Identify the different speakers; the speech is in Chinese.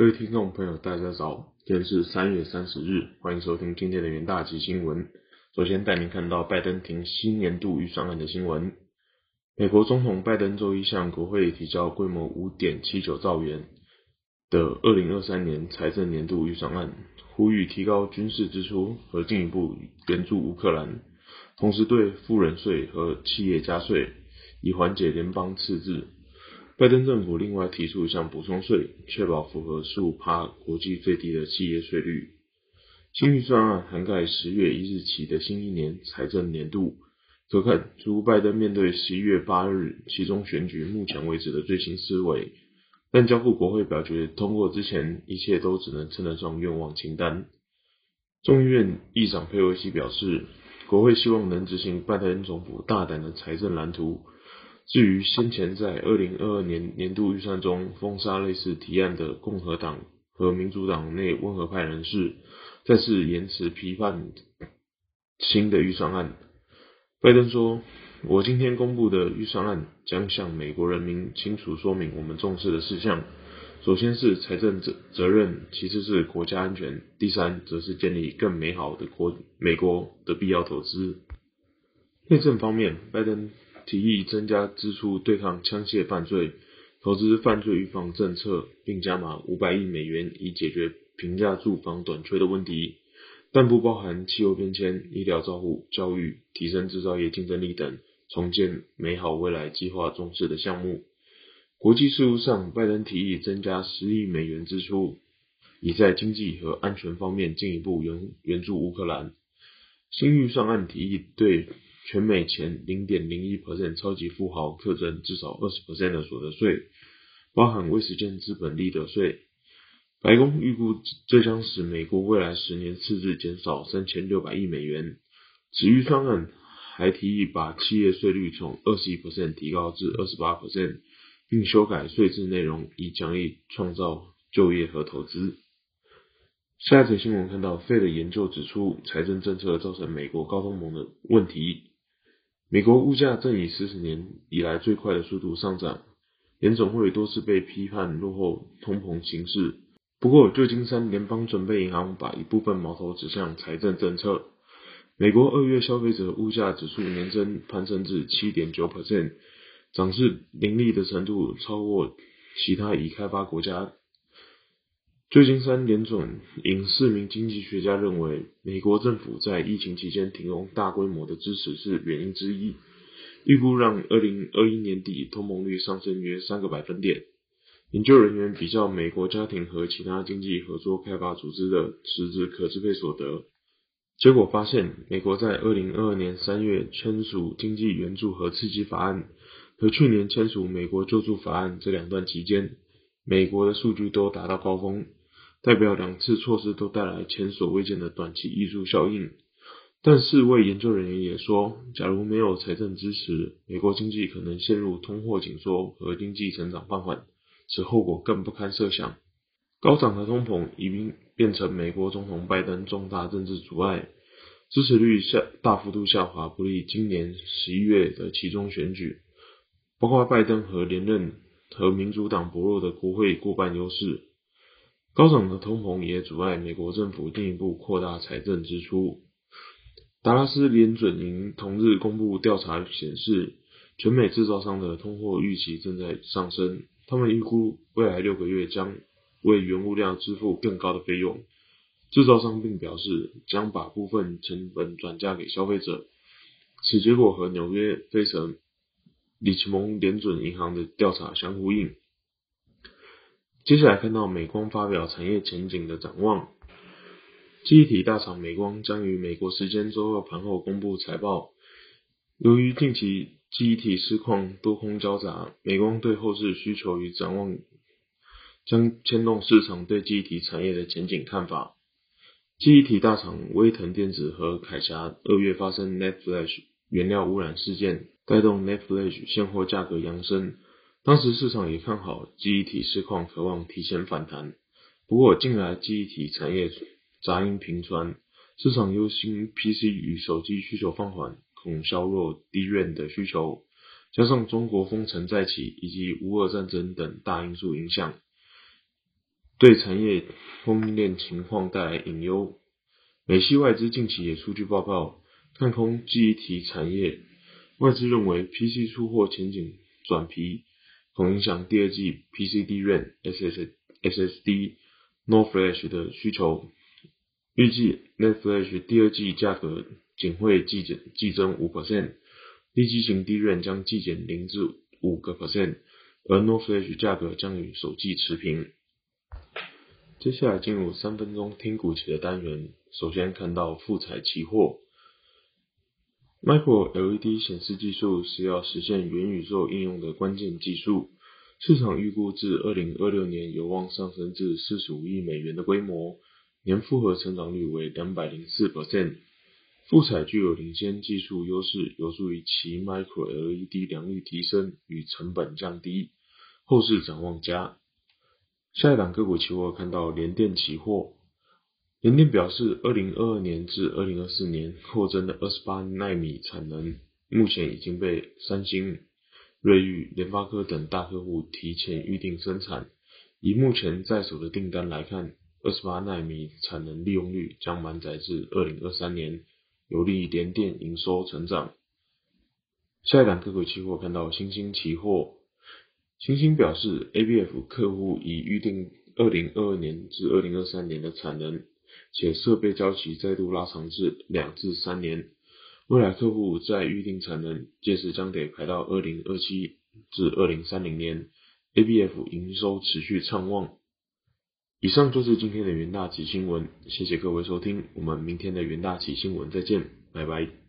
Speaker 1: 各位听众朋友，大家早，今天是三月三十日，欢迎收听今天的元大吉新闻。首先带您看到拜登提新年度预算案的新闻。美国总统拜登周一向国会提交规模五点七九兆元的二零二三年财政年度预算案，呼吁提高军事支出和进一步援助乌克兰，同时对富人税和企业加税，以缓解联邦赤字。拜登政府另外提出一项补充税，确保符合十五趴国际最低的企业税率。新预算案涵盖十月一日起的新一年财政年度，可看出拜登面对十一月八日其中选举目前为止的最新思维。但交付国会表决通过之前，一切都只能称得上愿望清单。众议院议长佩洛西表示，国会希望能执行拜登总统大胆的财政蓝图。至于先前在二零二二年年度预算中封杀类似提案的共和党和民主党内温和派人士，再次延迟批判新的预算案。拜登说：“我今天公布的预算案将向美国人民清楚说明我们重视的事项。首先是财政责责任，其次是国家安全，第三则是建立更美好的国美国的必要投资。”内政方面，拜登。提议增加支出对抗枪械犯罪、投资犯罪预防政策，并加码五百亿美元以解决平价住房短缺的问题，但不包含气候变迁、医疗照护、教育、提升制造业竞争力等重建美好未来计划重视的项目。国际事务上，拜登提议增加十亿美元支出，以在经济和安全方面进一步援援助乌克兰。新预算案提议对。全美前零点零一 percent 超级富豪课征至少二十 percent 的所得税，包含未实现资本利得税。白宫预估这将使美国未来十年赤字减少三千六百亿美元。此预算案还提议把企业税率从二十一 percent 提高至二十八 percent，并修改税制内容以奖励创造就业和投资。下一则新闻看到费的研究指出，财政政策造成美国高通膨的问题。美国物价正以四十年以来最快的速度上涨，联总会多次被批判落后通膨形势。不过，旧金山联邦准备银行把一部分矛头指向财政政策。美国二月消费者物价指数年增攀升至七点九 percent，涨势凌厉的程度超过其他已开发国家。旧金山联准引四名经济学家认为，美国政府在疫情期间提供大规模的支持是原因之一，预估让二零二一年底通膨率上升约三个百分点。研究人员比较美国家庭和其他经济合作开发组织的实质可支配所得，结果发现，美国在二零二二年三月签署经济援助和刺激法案，和去年签署美国救助法案这两段期间，美国的数据都达到高峰。代表两次措施都带来前所未见的短期艺术效应，但是位研究人员也说，假如没有财政支持，美国经济可能陷入通货紧缩和经济成长放缓，此后果更不堪设想。高涨的通膨已经变成美国总统拜登重大政治阻碍，支持率下大幅度下滑，不利今年十一月的其中选举，包括拜登和连任和民主党薄弱的国会过半优势。高涨的通膨也阻碍美国政府进一步扩大财政支出。达拉斯联准银同日公布调查显示，全美制造商的通货预期正在上升。他们预估未来六个月将为原物料支付更高的费用。制造商并表示将把部分成本转嫁给消费者。此结果和纽约费城里奇蒙联准银行的调查相呼应。接下来看到美光发表产业前景的展望。记忆体大厂美光将于美国时间周二盘后公布财报。由于近期记忆体市况多空交杂，美光对后市需求与展望将牵动市场对记忆体产业的前景看法。记忆体大厂威腾电子和凯霞二月发生 Net Flash 原料污染事件，带动 Net Flash 现货价格扬升。当时市场也看好记忆体市况，渴望提前反弹。不过近来记忆体产业杂音频传，市场忧心 PC 与手机需求放缓，恐削弱低院的需求。加上中国封城再起以及乌俄战争等大因素影响，对产业供应链情况带来隐忧。美系外资近期也出具报告，看空记忆体产业。外资认为 PC 出货前景转疲，恐影响第二季 PC DRAM、SSD、NOR Flash 的需求。预计 NAND Flash 第二季价格仅会季减季增五 percent，低基型 DRAM 将季减零至五个 percent，而 NOR Flash 价格将与首季持平。接下来进入三分钟听股期的单元，首先看到富彩期货。Micro LED 显示技术是要实现元宇宙应用的关键技术，市场预估至二零二六年有望上升至四十五亿美元的规模，年复合成长率为两百零四 percent。富彩具有领先技术优势，有助于其 Micro LED 良率提升与成本降低，后市展望佳。下一档个股期货看到联电期货。联电表示，二零二二年至二零二四年扩增的二十八纳米产能，目前已经被三星、瑞昱、联发科等大客户提前预定生产。以目前在手的订单来看，二十八纳米产能利用率将满载至二零二三年，有利联电营收成长。下一档个股期货看到新兴期货，新兴表示，ABF 客户已预定二零二二年至二零二三年的产能。且设备交期再度拉长至两至三年，未来客户在预定产能届时将得排到二零二七至二零三零年，ABF 营收持续畅旺。以上就是今天的元大旗新闻，谢谢各位收听，我们明天的元大旗新闻再见，拜拜。